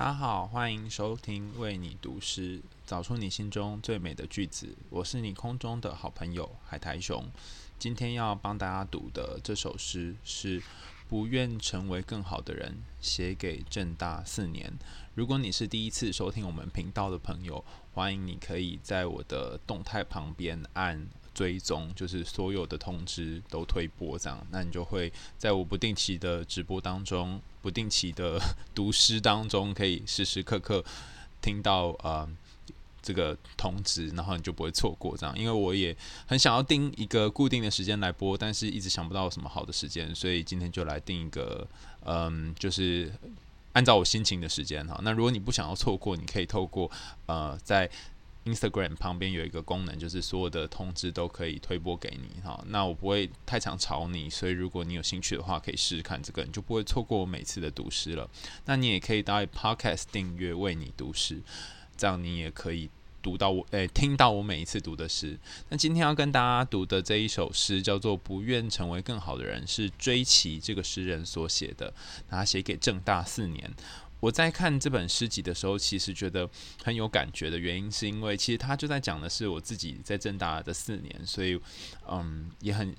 大家好，欢迎收听为你读诗，找出你心中最美的句子。我是你空中的好朋友海苔熊。今天要帮大家读的这首诗是《不愿成为更好的人》，写给正大四年。如果你是第一次收听我们频道的朋友，欢迎你可以在我的动态旁边按追踪，就是所有的通知都推播这样，那你就会在我不定期的直播当中。不定期的 读诗当中，可以时时刻刻听到呃这个通知，然后你就不会错过这样。因为我也很想要定一个固定的时间来播，但是一直想不到什么好的时间，所以今天就来定一个嗯、就是按照我心情的时间哈。那如果你不想要错过，你可以透过呃在。Instagram 旁边有一个功能，就是所有的通知都可以推播给你哈。那我不会太常吵你，所以如果你有兴趣的话，可以试试看这个，你就不会错过我每次的读诗了。那你也可以到 Podcast 订阅为你读诗，这样你也可以读到我诶、听到我每一次读的诗。那今天要跟大家读的这一首诗叫做《不愿成为更好的人》，是追奇这个诗人所写的，他写给正大四年。我在看这本诗集的时候，其实觉得很有感觉的原因，是因为其实他就在讲的是我自己在政大的四年，所以嗯，也很，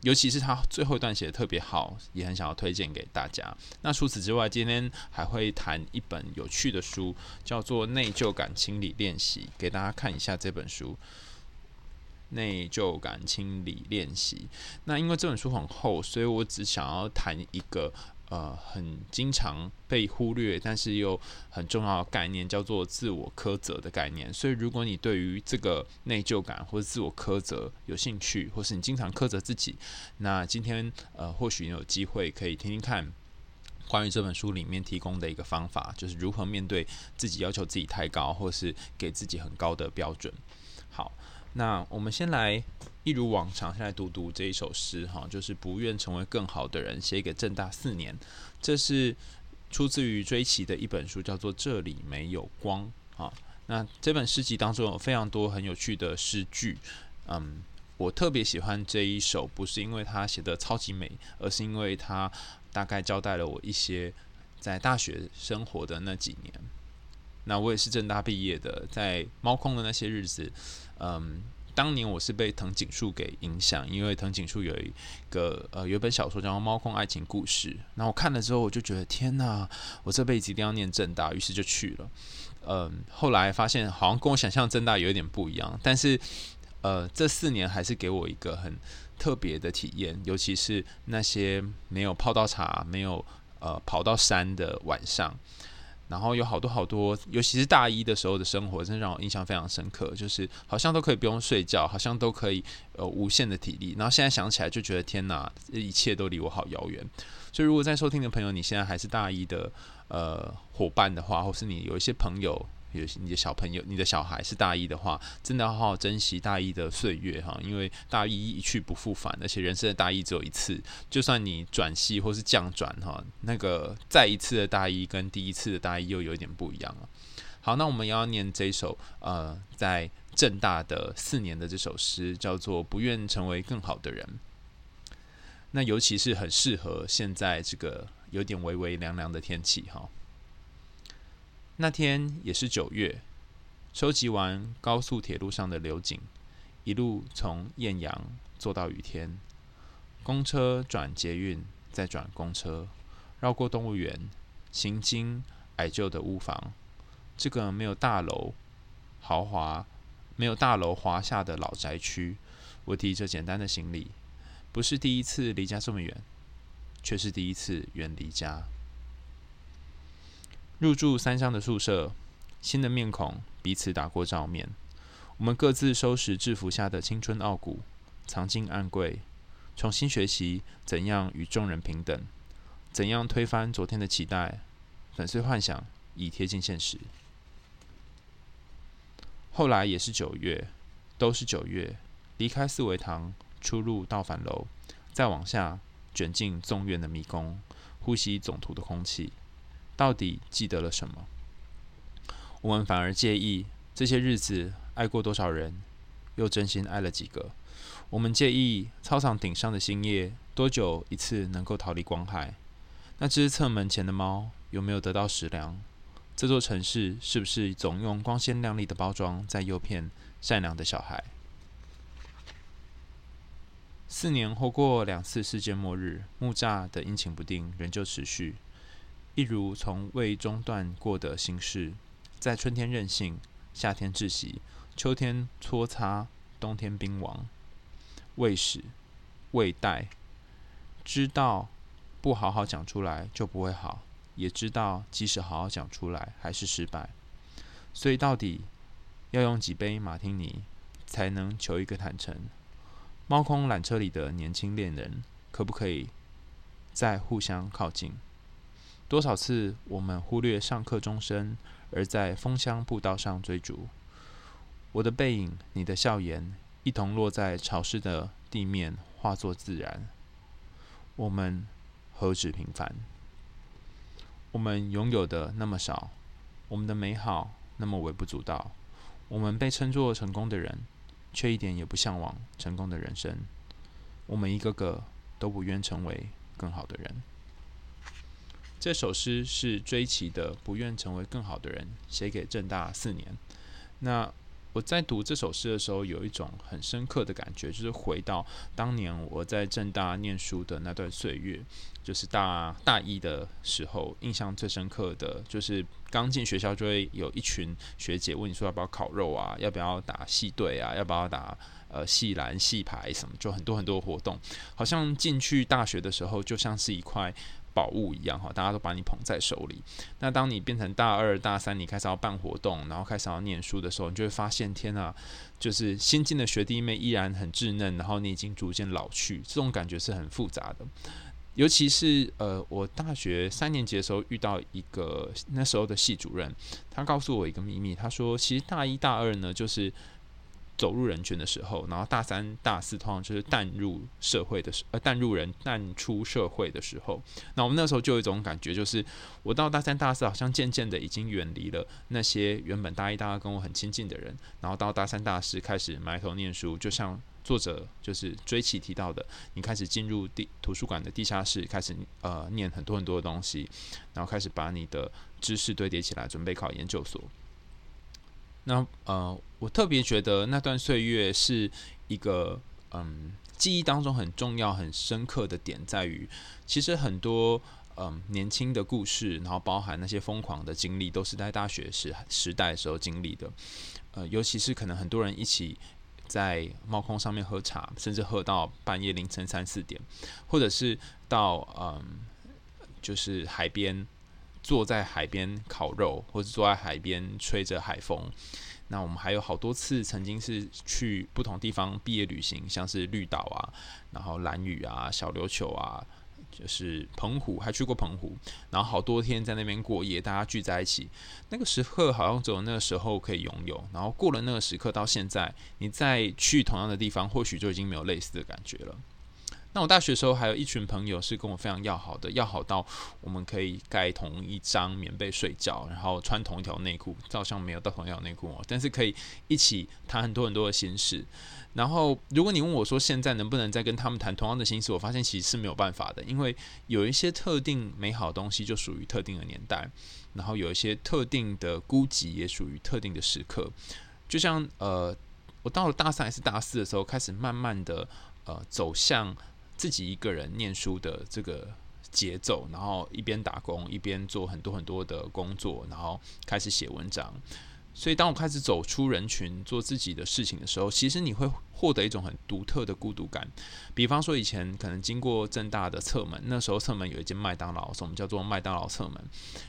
尤其是他最后一段写的特别好，也很想要推荐给大家。那除此之外，今天还会谈一本有趣的书，叫做《内疚感清理练习》，给大家看一下这本书，《内疚感清理练习》。那因为这本书很厚，所以我只想要谈一个。呃，很经常被忽略，但是又很重要的概念，叫做自我苛责的概念。所以，如果你对于这个内疚感或者自我苛责有兴趣，或是你经常苛责自己，那今天呃，或许你有机会可以听听看关于这本书里面提供的一个方法，就是如何面对自己要求自己太高，或是给自己很高的标准。好。那我们先来一如往常，先来读读这一首诗哈，就是不愿成为更好的人，写给正大四年。这是出自于追奇的一本书，叫做《这里没有光》哈。那这本诗集当中有非常多很有趣的诗句，嗯，我特别喜欢这一首，不是因为它写的超级美，而是因为它大概交代了我一些在大学生活的那几年。那我也是正大毕业的，在猫空的那些日子。嗯，当年我是被藤井树给影响，因为藤井树有一个呃有本小说叫《猫空爱情故事》，然后我看了之后，我就觉得天哪，我这辈子一定要念正大，于是就去了。嗯，后来发现好像跟我想象正大有点不一样，但是呃这四年还是给我一个很特别的体验，尤其是那些没有泡到茶、没有呃跑到山的晚上。然后有好多好多，尤其是大一的时候的生活，真的让我印象非常深刻。就是好像都可以不用睡觉，好像都可以呃无限的体力。然后现在想起来就觉得天哪，这一切都离我好遥远。所以如果在收听的朋友，你现在还是大一的呃伙伴的话，或是你有一些朋友。有些你的小朋友，你的小孩是大一的话，真的要好好珍惜大一的岁月哈，因为大一一去不复返，而且人生的大一只有一次，就算你转系或是降转哈，那个再一次的大一跟第一次的大一又有点不一样了。好，那我们要念这首呃，在正大的四年的这首诗，叫做《不愿成为更好的人》。那尤其是很适合现在这个有点微微凉凉的天气哈。那天也是九月，收集完高速铁路上的流景，一路从艳阳坐到雨天，公车转捷运，再转公车，绕过动物园，行经矮旧的屋房，这个没有大楼豪华、没有大楼华厦的老宅区，我提着简单的行李，不是第一次离家这么远，却是第一次远离家。入住三乡的宿舍，新的面孔彼此打过照面。我们各自收拾制服下的青春傲骨，藏进暗柜，重新学习怎样与众人平等，怎样推翻昨天的期待，粉碎幻想，以贴近现实。后来也是九月，都是九月。离开四维堂，出入道反楼，再往下卷进纵院的迷宫，呼吸总图的空气。到底记得了什么？我们反而介意这些日子爱过多少人，又真心爱了几个。我们介意操场顶上的星夜多久一次能够逃离光害。那只侧门前的猫有没有得到食粮？这座城市是不是总用光鲜亮丽的包装在诱骗善良的小孩？四年后过两次世界末日，木栅的阴晴不定仍旧持续，一如从未中断过的形式，在春天任性，夏天窒息，秋天搓擦，冬天冰王。未始，未待，知道不好好讲出来就不会好，也知道即使好好讲出来还是失败，所以到底要用几杯马提尼才能求一个坦诚？猫空缆车里的年轻恋人可不可以再互相靠近？多少次我们忽略上课钟声，而在枫香步道上追逐？我的背影，你的笑颜。一同落在潮湿的地面，化作自然。我们何止平凡？我们拥有的那么少，我们的美好那么微不足道。我们被称作成功的人，却一点也不向往成功的人生。我们一个个都不愿成为更好的人。这首诗是追奇的《不愿成为更好的人》，写给政大四年。那。我在读这首诗的时候，有一种很深刻的感觉，就是回到当年我在政大念书的那段岁月，就是大大一的时候，印象最深刻的就是刚进学校就会有一群学姐问你说要不要烤肉啊，要不要打系队啊，要不要打呃系篮、系排什么，就很多很多活动，好像进去大学的时候就像是一块。宝物一样哈，大家都把你捧在手里。那当你变成大二、大三，你开始要办活动，然后开始要念书的时候，你就会发现，天啊，就是新进的学弟妹依然很稚嫩，然后你已经逐渐老去，这种感觉是很复杂的。尤其是呃，我大学三年级的时候遇到一个那时候的系主任，他告诉我一个秘密，他说，其实大一大二呢，就是。走入人群的时候，然后大三、大四通常就是淡入社会的时，呃，淡入人、淡出社会的时候。那我们那时候就有一种感觉，就是我到大三、大四，好像渐渐的已经远离了那些原本大一、大二跟我很亲近的人。然后到大三、大四开始埋头念书，就像作者就是追奇提到的，你开始进入地图书馆的地下室，开始呃念很多很多的东西，然后开始把你的知识堆叠起来，准备考研究所。那呃，我特别觉得那段岁月是一个嗯，记忆当中很重要、很深刻的点，在于其实很多嗯年轻的故事，然后包含那些疯狂的经历，都是在大学时时代的时候经历的。呃，尤其是可能很多人一起在猫空上面喝茶，甚至喝到半夜凌晨三四点，或者是到嗯，就是海边。坐在海边烤肉，或者坐在海边吹着海风。那我们还有好多次曾经是去不同地方毕业旅行，像是绿岛啊，然后兰屿啊、小琉球啊，就是澎湖，还去过澎湖。然后好多天在那边过夜，大家聚在一起，那个时刻好像只有那个时候可以拥有。然后过了那个时刻到现在，你再去同样的地方，或许就已经没有类似的感觉了。那我大学的时候还有一群朋友是跟我非常要好的，要好到我们可以盖同一张棉被睡觉，然后穿同一条内裤，照相没有到同一条内裤哦，但是可以一起谈很多很多的心事。然后如果你问我说现在能不能再跟他们谈同样的心事，我发现其实是没有办法的，因为有一些特定美好东西就属于特定的年代，然后有一些特定的孤寂也属于特定的时刻。就像呃，我到了大三还是大四的时候，开始慢慢的呃走向。自己一个人念书的这个节奏，然后一边打工一边做很多很多的工作，然后开始写文章。所以，当我开始走出人群，做自己的事情的时候，其实你会获得一种很独特的孤独感。比方说，以前可能经过正大的侧门，那时候侧门有一间麦当劳，所以我们叫做麦当劳侧门。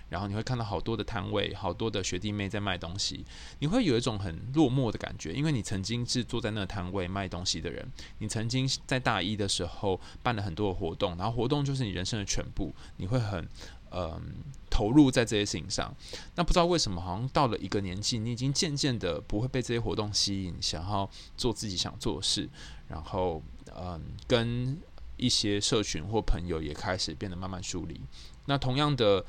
然后你会看到好多的摊位，好多的学弟妹在卖东西，你会有一种很落寞的感觉，因为你曾经是坐在那个摊位卖东西的人，你曾经在大一的时候办了很多的活动，然后活动就是你人生的全部，你会很。嗯，投入在这些事情上，那不知道为什么，好像到了一个年纪，你已经渐渐的不会被这些活动吸引，想要做自己想做的事，然后嗯，跟一些社群或朋友也开始变得慢慢疏离。那同样的，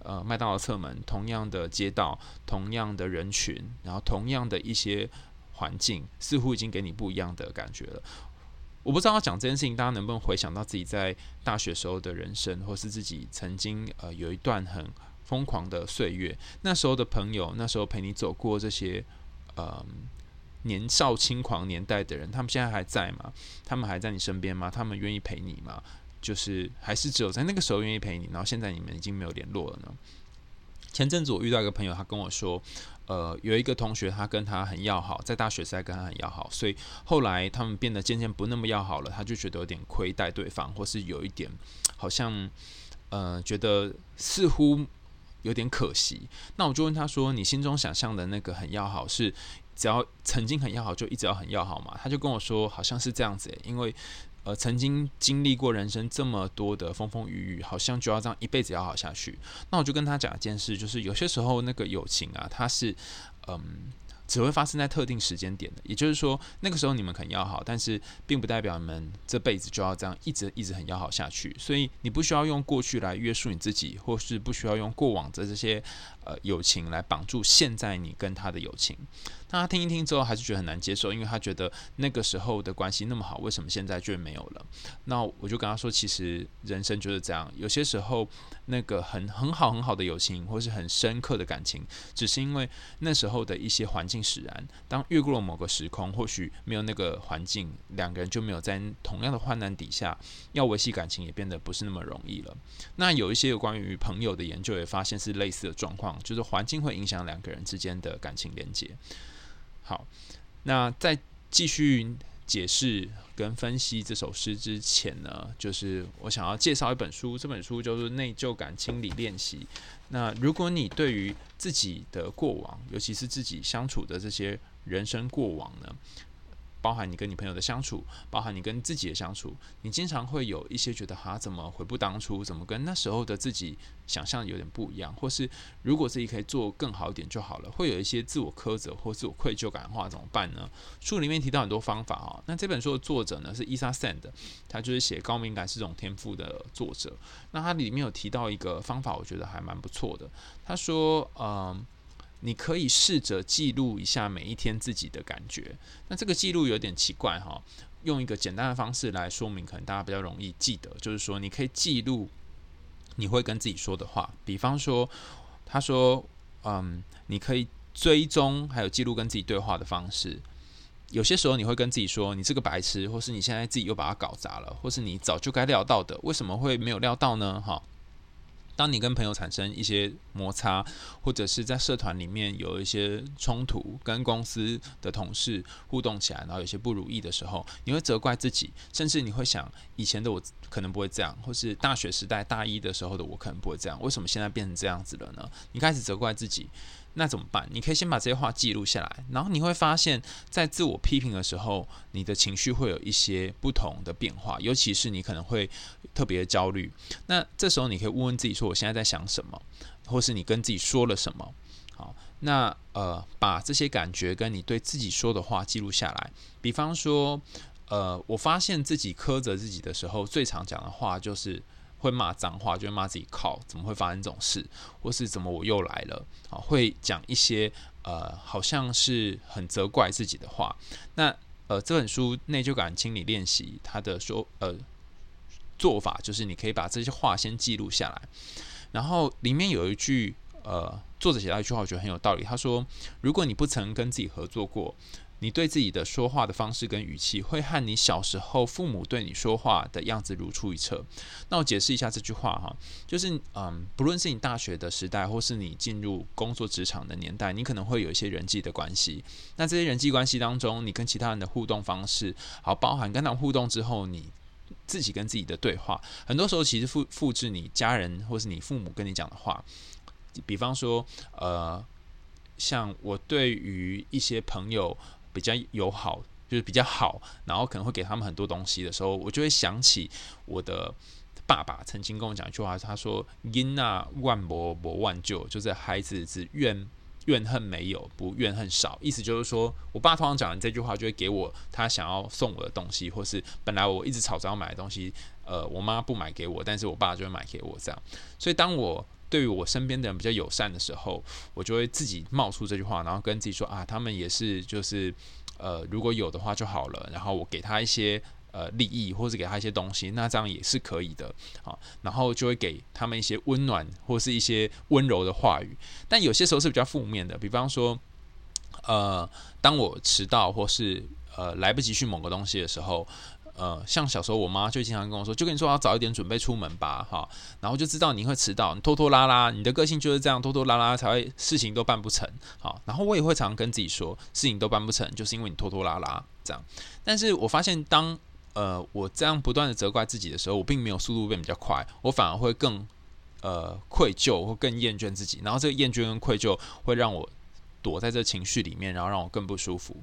呃，麦当劳侧门，同样的街道，同样的人群，然后同样的一些环境，似乎已经给你不一样的感觉了。我不知道要讲这件事情，大家能不能回想到自己在大学时候的人生，或是自己曾经呃有一段很疯狂的岁月，那时候的朋友，那时候陪你走过这些，呃，年少轻狂年代的人，他们现在还在吗？他们还在你身边吗？他们愿意陪你吗？就是还是只有在那个时候愿意陪你，然后现在你们已经没有联络了呢？前阵子我遇到一个朋友，他跟我说，呃，有一个同学他跟他很要好，在大学时代跟他很要好，所以后来他们变得渐渐不那么要好了，他就觉得有点亏待对方，或是有一点好像，呃，觉得似乎有点可惜。那我就问他说：“你心中想象的那个很要好，是只要曾经很要好就一直要很要好吗？”他就跟我说：“好像是这样子，因为。”呃，曾经经历过人生这么多的风风雨雨，好像就要这样一辈子要好下去。那我就跟他讲一件事，就是有些时候那个友情啊，它是，嗯。只会发生在特定时间点的，也就是说，那个时候你们很要好，但是并不代表你们这辈子就要这样一直一直很要好下去。所以你不需要用过去来约束你自己，或是不需要用过往的这些呃友情来绑住现在你跟他的友情。那他听一听之后，还是觉得很难接受，因为他觉得那个时候的关系那么好，为什么现在就没有了？那我就跟他说，其实人生就是这样，有些时候那个很很好很好的友情，或是很深刻的感情，只是因为那时候的一些环境。使然，当越过了某个时空，或许没有那个环境，两个人就没有在同样的患难底下，要维系感情也变得不是那么容易了。那有一些有关于朋友的研究也发现是类似的状况，就是环境会影响两个人之间的感情连接。好，那在继续解释跟分析这首诗之前呢，就是我想要介绍一本书，这本书就是《内疚感清理练习》。那如果你对于自己的过往，尤其是自己相处的这些人生过往呢，包含你跟你朋友的相处，包含你跟自己的相处，你经常会有一些觉得哈，怎么悔不当初，怎么跟那时候的自己想象有点不一样，或是如果自己可以做更好一点就好了，会有一些自我苛责或自我愧疚感的话，怎么办呢？书里面提到很多方法啊，那这本书的作者呢是 Isa Sand，他就是写高敏感是种天赋的作者，那他里面有提到一个方法，我觉得还蛮不错的，他说，嗯。你可以试着记录一下每一天自己的感觉。那这个记录有点奇怪哈，用一个简单的方式来说明，可能大家比较容易记得。就是说，你可以记录你会跟自己说的话。比方说，他说：“嗯，你可以追踪还有记录跟自己对话的方式。有些时候你会跟自己说：‘你这个白痴’，或是你现在自己又把它搞砸了，或是你早就该料到的，为什么会没有料到呢？”哈。当你跟朋友产生一些摩擦，或者是在社团里面有一些冲突，跟公司的同事互动起来，然后有些不如意的时候，你会责怪自己，甚至你会想，以前的我可能不会这样，或是大学时代大一的时候的我可能不会这样，为什么现在变成这样子了呢？你开始责怪自己。那怎么办？你可以先把这些话记录下来，然后你会发现，在自我批评的时候，你的情绪会有一些不同的变化，尤其是你可能会特别焦虑。那这时候你可以问问自己说：“我现在在想什么？”或是你跟自己说了什么？好，那呃，把这些感觉跟你对自己说的话记录下来。比方说，呃，我发现自己苛责自己的时候，最常讲的话就是。会骂脏话，就会骂自己靠，怎么会发生这种事？或是怎么我又来了？啊，会讲一些呃，好像是很责怪自己的话。那呃，这本书《内疚感清理练习》它的说呃做法就是，你可以把这些话先记录下来，然后里面有一句呃，作者写到一句话，我觉得很有道理。他说：“如果你不曾跟自己合作过。”你对自己的说话的方式跟语气，会和你小时候父母对你说话的样子如出一辙。那我解释一下这句话哈，就是嗯，不论是你大学的时代，或是你进入工作职场的年代，你可能会有一些人际的关系。那这些人际关系当中，你跟其他人的互动方式，好，包含跟他们互动之后，你自己跟自己的对话，很多时候其实复复制你家人或是你父母跟你讲的话。比方说，呃，像我对于一些朋友。比较友好，就是比较好，然后可能会给他们很多东西的时候，我就会想起我的爸爸曾经跟我讲一句话，他说：“因那万伯伯万救，就是孩子只怨怨恨没有，不怨恨少。”意思就是说，我爸通常讲完这句话，就会给我他想要送我的东西，或是本来我一直吵着要买的东西，呃，我妈不买给我，但是我爸就会买给我这样。所以当我对于我身边的人比较友善的时候，我就会自己冒出这句话，然后跟自己说啊，他们也是就是呃，如果有的话就好了。然后我给他一些呃利益，或者给他一些东西，那这样也是可以的啊。然后就会给他们一些温暖或是一些温柔的话语。但有些时候是比较负面的，比方说，呃，当我迟到或是呃来不及去某个东西的时候。呃，像小时候我妈就经常跟我说，就跟你说要早一点准备出门吧，哈，然后就知道你会迟到，你拖拖拉拉，你的个性就是这样拖拖拉拉才会事情都办不成，好，然后我也会常常跟自己说，事情都办不成，就是因为你拖拖拉拉这样。但是我发现当呃我这样不断的责怪自己的时候，我并没有速度变比较快，我反而会更呃愧疚或更厌倦自己，然后这个厌倦跟愧疚会让我躲在这情绪里面，然后让我更不舒服。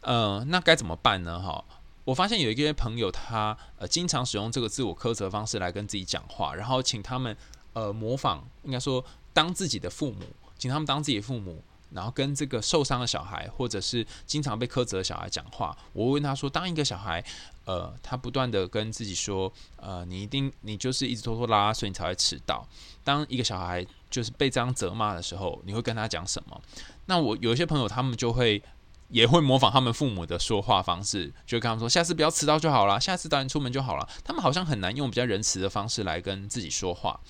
呃，那该怎么办呢？哈。我发现有一些朋友他，呃经常使用这个自我苛责方式来跟自己讲话，然后请他们呃模仿，应该说当自己的父母，请他们当自己的父母，然后跟这个受伤的小孩，或者是经常被苛责的小孩讲话。我问他说，当一个小孩，呃，他不断的跟自己说，呃，你一定你就是一直拖拖拉拉，所以你才会迟到。当一个小孩就是被这样责骂的时候，你会跟他讲什么？那我有一些朋友，他们就会。也会模仿他们父母的说话方式，就跟他们说：“下次不要迟到就好了，下次早点出门就好了。”他们好像很难用比较仁慈的方式来跟自己说话。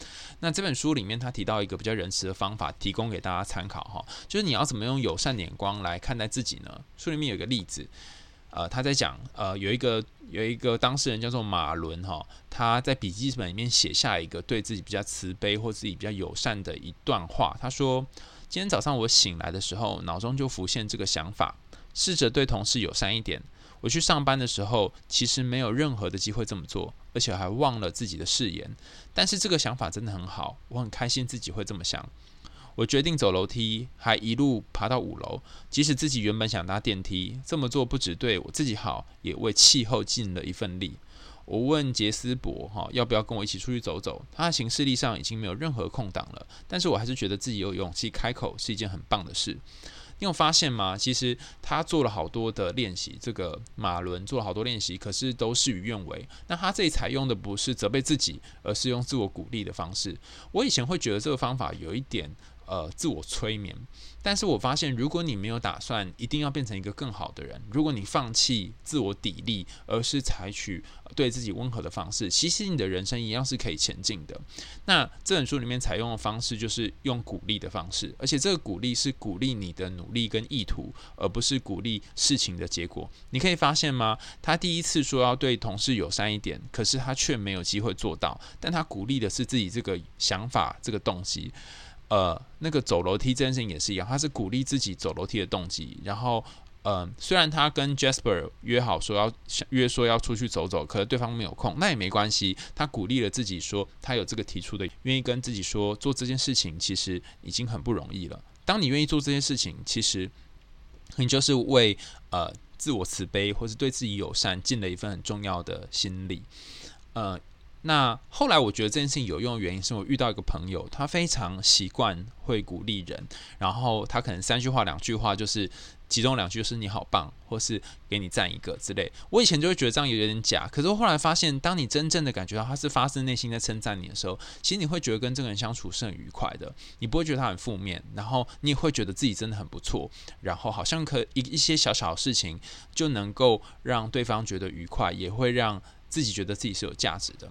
那这本书里面他提到一个比较仁慈的方法，提供给大家参考哈，就是你要怎么用友善眼光来看待自己呢？书里面有一个例子，呃，他在讲，呃，有一个有一个当事人叫做马伦哈，他在笔记本里面写下一个对自己比较慈悲或自己比较友善的一段话。他说：“今天早上我醒来的时候，脑中就浮现这个想法。”试着对同事友善一点。我去上班的时候，其实没有任何的机会这么做，而且还忘了自己的誓言。但是这个想法真的很好，我很开心自己会这么想。我决定走楼梯，还一路爬到五楼。即使自己原本想搭电梯，这么做不只对我自己好，也为气候尽了一份力。我问杰斯伯哈要不要跟我一起出去走走，他的行事历上已经没有任何空档了，但是我还是觉得自己有勇气开口是一件很棒的事。你有发现吗？其实他做了好多的练习，这个马伦做了好多练习，可是都事与愿违。那他这里采用的不是责备自己，而是用自我鼓励的方式。我以前会觉得这个方法有一点。呃，自我催眠，但是我发现，如果你没有打算一定要变成一个更好的人，如果你放弃自我砥砺，而是采取对自己温和的方式，其实你的人生一样是可以前进的。那这本书里面采用的方式就是用鼓励的方式，而且这个鼓励是鼓励你的努力跟意图，而不是鼓励事情的结果。你可以发现吗？他第一次说要对同事友善一点，可是他却没有机会做到，但他鼓励的是自己这个想法，这个动机。呃，那个走楼梯这件事情也是一样，他是鼓励自己走楼梯的动机。然后，呃，虽然他跟 Jasper 约好说要约说要出去走走，可是对方没有空，那也没关系。他鼓励了自己说，他有这个提出的，愿意跟自己说做这件事情，其实已经很不容易了。当你愿意做这件事情，其实你就是为呃自我慈悲或是对自己友善尽了一份很重要的心力，呃。那后来我觉得这件事情有用的原因，是我遇到一个朋友，他非常习惯会鼓励人，然后他可能三句话两句话就是其中两句就是你好棒，或是给你赞一个之类。我以前就会觉得这样有点假，可是我后来发现，当你真正的感觉到他是发自内心在称赞你的时候，其实你会觉得跟这个人相处是很愉快的，你不会觉得他很负面，然后你也会觉得自己真的很不错，然后好像可一一些小小的事情就能够让对方觉得愉快，也会让自己觉得自己是有价值的。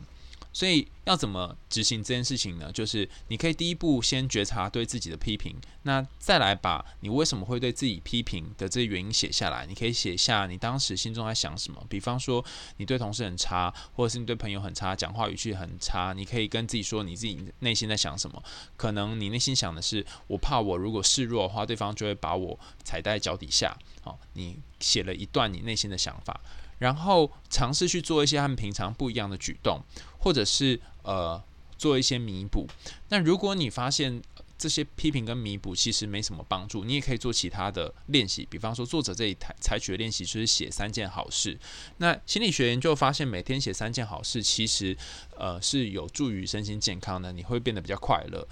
所以要怎么执行这件事情呢？就是你可以第一步先觉察对自己的批评，那再来把你为什么会对自己批评的这些原因写下来。你可以写下你当时心中在想什么，比方说你对同事很差，或者是你对朋友很差，讲话语气很差。你可以跟自己说你自己内心在想什么。可能你内心想的是，我怕我如果示弱的话，对方就会把我踩在脚底下。好，你写了一段你内心的想法。然后尝试去做一些和平常不一样的举动，或者是呃做一些弥补。那如果你发现这些批评跟弥补其实没什么帮助，你也可以做其他的练习。比方说，作者这里采采取的练习就是写三件好事。那心理学研究发现，每天写三件好事，其实呃是有助于身心健康的，你会变得比较快乐。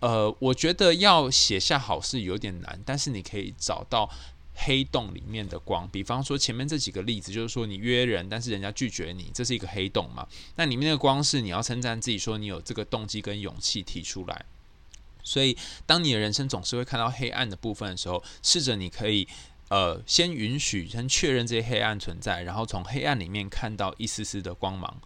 呃，我觉得要写下好事有点难，但是你可以找到。黑洞里面的光，比方说前面这几个例子，就是说你约人，但是人家拒绝你，这是一个黑洞嘛？那里面的光是你要称赞自己，说你有这个动机跟勇气提出来。所以，当你的人生总是会看到黑暗的部分的时候，试着你可以呃，先允许、先确认这些黑暗存在，然后从黑暗里面看到一丝丝的光芒。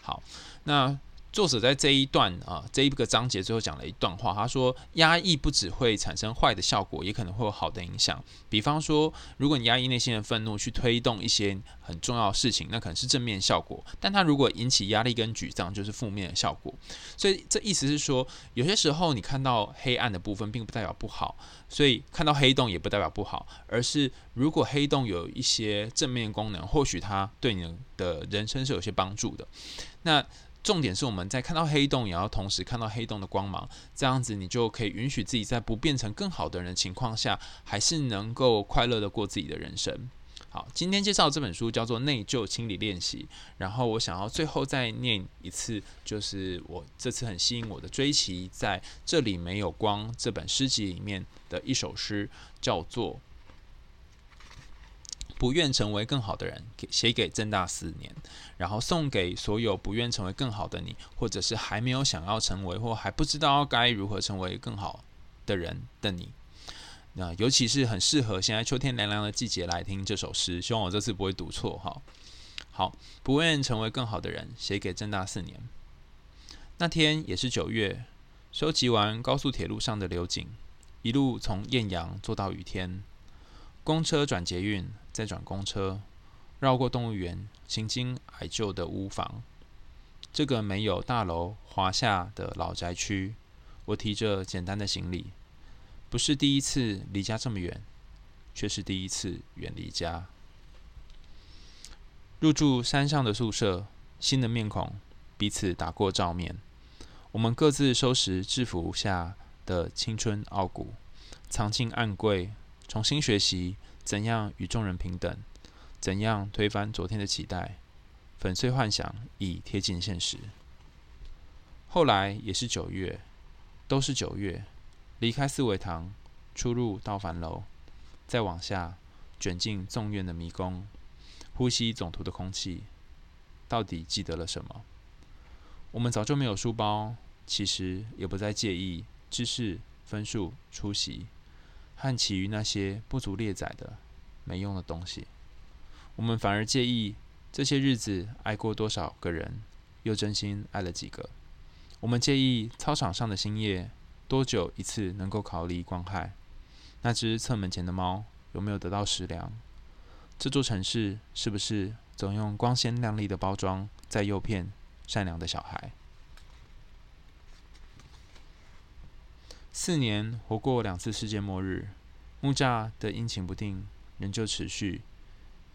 好，那。作者在这一段啊，这一个章节最后讲了一段话，他说：“压抑不只会产生坏的效果，也可能会有好的影响。比方说，如果你压抑内心的愤怒去推动一些很重要的事情，那可能是正面效果；但它如果引起压力跟沮丧，就是负面的效果。所以这意思是说，有些时候你看到黑暗的部分，并不代表不好；所以看到黑洞也不代表不好，而是如果黑洞有一些正面功能，或许它对你的人生是有些帮助的。那。”重点是我们在看到黑洞，也要同时看到黑洞的光芒，这样子你就可以允许自己在不变成更好的人的情况下，还是能够快乐的过自己的人生。好，今天介绍这本书叫做《内疚清理练习》，然后我想要最后再念一次，就是我这次很吸引我的追奇在这里没有光这本诗集里面的一首诗，叫做。不愿成为更好的人，给写给正大四年，然后送给所有不愿成为更好的你，或者是还没有想要成为或还不知道该如何成为更好的人的你。那尤其是很适合现在秋天凉凉的季节来听这首诗，希望我这次不会读错哈。好，不愿成为更好的人，写给正大四年。那天也是九月，收集完高速铁路上的流景，一路从艳阳坐到雨天。公车转捷运，再转公车，绕过动物园，行经矮旧的屋房。这个没有大楼华夏的老宅区，我提着简单的行李，不是第一次离家这么远，却是第一次远离家。入住山上的宿舍，新的面孔，彼此打过照面。我们各自收拾制服下的青春傲骨，藏进暗柜。重新学习怎样与众人平等，怎样推翻昨天的期待，粉碎幻想，以贴近现实。后来也是九月，都是九月，离开四维堂，出入道凡楼，再往下卷进纵院的迷宫，呼吸总图的空气，到底记得了什么？我们早就没有书包，其实也不再介意知识、分数、出席。和其余那些不足列载的没用的东西，我们反而介意这些日子爱过多少个人，又真心爱了几个。我们介意操场上的星夜多久一次能够逃离光害，那只侧门前的猫有没有得到食粮？这座城市是不是总用光鲜亮丽的包装在诱骗善良的小孩？四年活过两次世界末日，木栅的阴晴不定仍旧持续，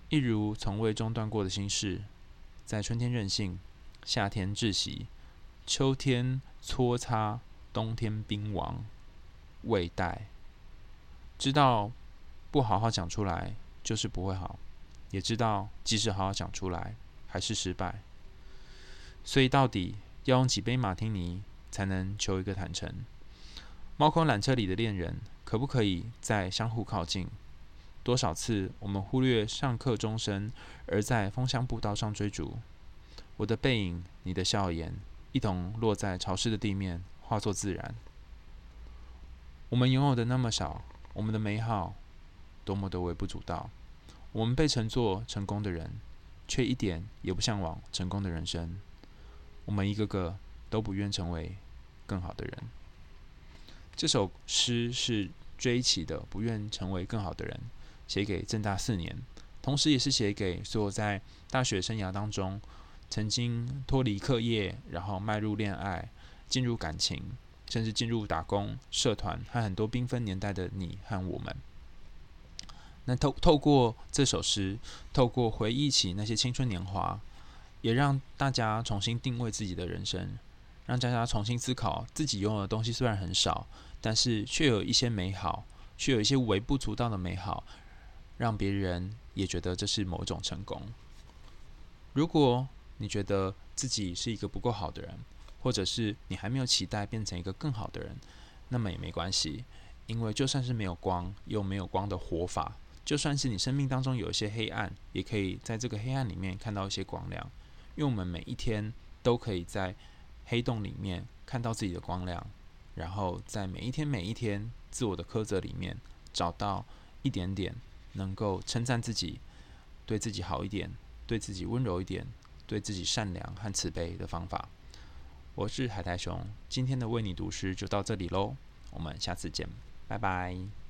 一如从未中断过的心事，在春天任性，夏天窒息，秋天搓擦，冬天冰王，未待。知道不好好讲出来就是不会好，也知道即使好好讲出来还是失败，所以到底要用几杯马提尼才能求一个坦诚？猫空缆车里的恋人，可不可以再相互靠近？多少次我们忽略上课钟声，而在枫香步道上追逐？我的背影，你的笑颜，一同落在潮湿的地面，化作自然。我们拥有的那么少，我们的美好多么的微不足道。我们被称作成功的人，却一点也不向往成功的人生。我们一个个都不愿成为更好的人。这首诗是追起的，不愿成为更好的人，写给正大四年，同时也是写给所有在大学生涯当中曾经脱离课业，然后迈入恋爱、进入感情，甚至进入打工、社团和很多缤纷年代的你和我们。那透透过这首诗，透过回忆起那些青春年华，也让大家重新定位自己的人生。让大家重新思考，自己拥有的东西虽然很少，但是却有一些美好，却有一些微不足道的美好，让别人也觉得这是某种成功。如果你觉得自己是一个不够好的人，或者是你还没有期待变成一个更好的人，那么也没关系，因为就算是没有光，又没有光的活法，就算是你生命当中有一些黑暗，也可以在这个黑暗里面看到一些光亮，因为我们每一天都可以在。黑洞里面看到自己的光亮，然后在每一天每一天自我的苛责里面找到一点点能够称赞自己，对自己好一点，对自己温柔一点，对自己善良和慈悲的方法。我是海苔熊，今天的为你读诗就到这里喽，我们下次见，拜拜。